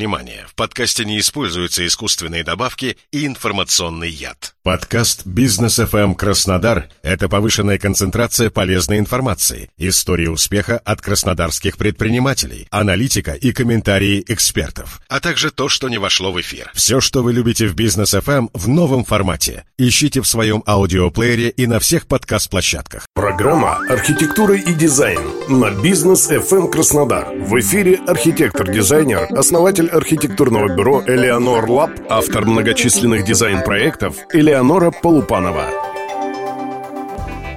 внимание, в подкасте не используются искусственные добавки и информационный яд. Подкаст «Бизнес FM Краснодар» — это повышенная концентрация полезной информации, истории успеха от краснодарских предпринимателей, аналитика и комментарии экспертов, а также то, что не вошло в эфир. Все, что вы любите в «Бизнес FM» в новом формате. Ищите в своем аудиоплеере и на всех подкаст-площадках. Программа «Архитектура и дизайн» на «Бизнес FM Краснодар». В эфире архитектор-дизайнер, основатель архитектурного бюро «Элеонор Лаб», автор многочисленных дизайн-проектов Элеонора Полупанова.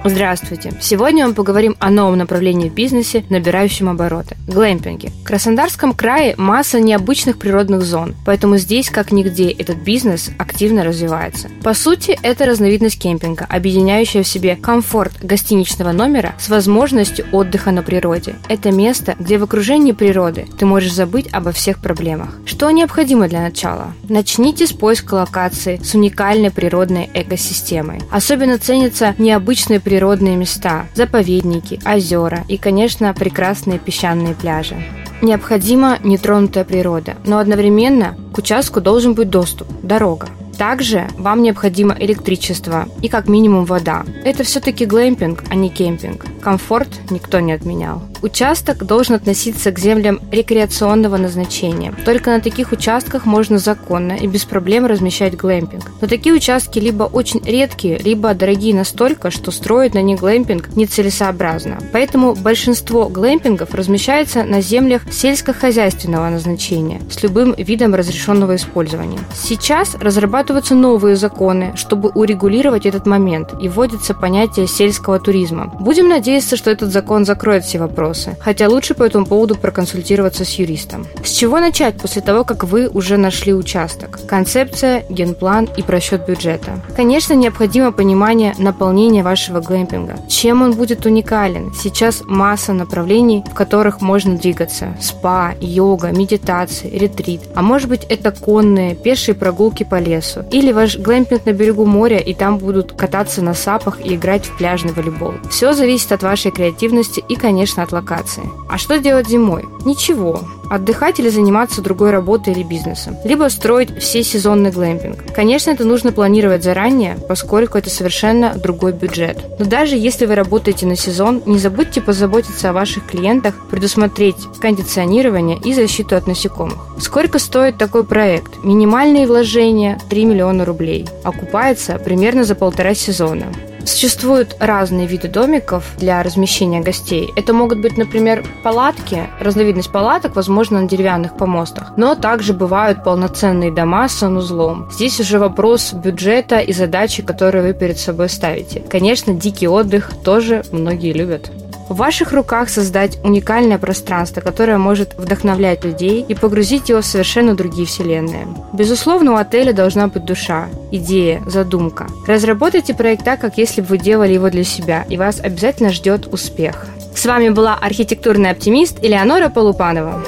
Здравствуйте! Сегодня мы поговорим о новом направлении в бизнесе, набирающем обороты – глэмпинге. В Краснодарском крае масса необычных природных зон, поэтому здесь, как нигде, этот бизнес активно развивается. По сути, это разновидность кемпинга, объединяющая в себе комфорт гостиничного номера с возможностью отдыха на природе. Это место, где в окружении природы ты можешь забыть обо всех проблемах. Что необходимо для начала? Начните с поиска локации с уникальной природной экосистемой. Особенно ценятся необычные природные природные места, заповедники, озера и, конечно, прекрасные песчаные пляжи. Необходима нетронутая природа, но одновременно к участку должен быть доступ, дорога. Также вам необходимо электричество и как минимум вода. Это все-таки глэмпинг, а не кемпинг. Комфорт никто не отменял. Участок должен относиться к землям рекреационного назначения. Только на таких участках можно законно и без проблем размещать глэмпинг. Но такие участки либо очень редкие, либо дорогие настолько, что строить на них глэмпинг нецелесообразно. Поэтому большинство глэмпингов размещается на землях сельскохозяйственного назначения с любым видом разрешенного использования. Сейчас разрабатываются новые законы, чтобы урегулировать этот момент, и вводится понятие сельского туризма. Будем надеяться, что этот закон закроет все вопросы, хотя лучше по этому поводу проконсультироваться с юристом. С чего начать после того, как вы уже нашли участок? Концепция, генплан и просчет бюджета. Конечно, необходимо понимание наполнения вашего глэмпинга. Чем он будет уникален? Сейчас масса направлений, в которых можно двигаться. Спа, йога, медитации, ретрит. А может быть это конные, пешие прогулки по лесу. Или ваш глэмпинг на берегу моря, и там будут кататься на сапах и играть в пляжный волейбол. Все зависит от вашей креативности и, конечно, от локации. А что делать зимой? Ничего. Отдыхать или заниматься другой работой или бизнесом. Либо строить все сезонный глэмпинг. Конечно, это нужно планировать заранее, поскольку это совершенно другой бюджет. Но даже если вы работаете на сезон, не забудьте позаботиться о ваших клиентах, предусмотреть кондиционирование и защиту от насекомых. Сколько стоит такой проект? Минимальные вложения 3 миллиона рублей. Окупается примерно за полтора сезона. Существуют разные виды домиков для размещения гостей. Это могут быть, например, палатки, разновидность палаток, возможно, на деревянных помостах. Но также бывают полноценные дома с санузлом. Здесь уже вопрос бюджета и задачи, которые вы перед собой ставите. Конечно, дикий отдых тоже многие любят. В ваших руках создать уникальное пространство, которое может вдохновлять людей и погрузить его в совершенно другие вселенные. Безусловно, у отеля должна быть душа, идея, задумка. Разработайте проект так, как если бы вы делали его для себя, и вас обязательно ждет успех. С вами была архитектурный оптимист Элеонора Полупанова.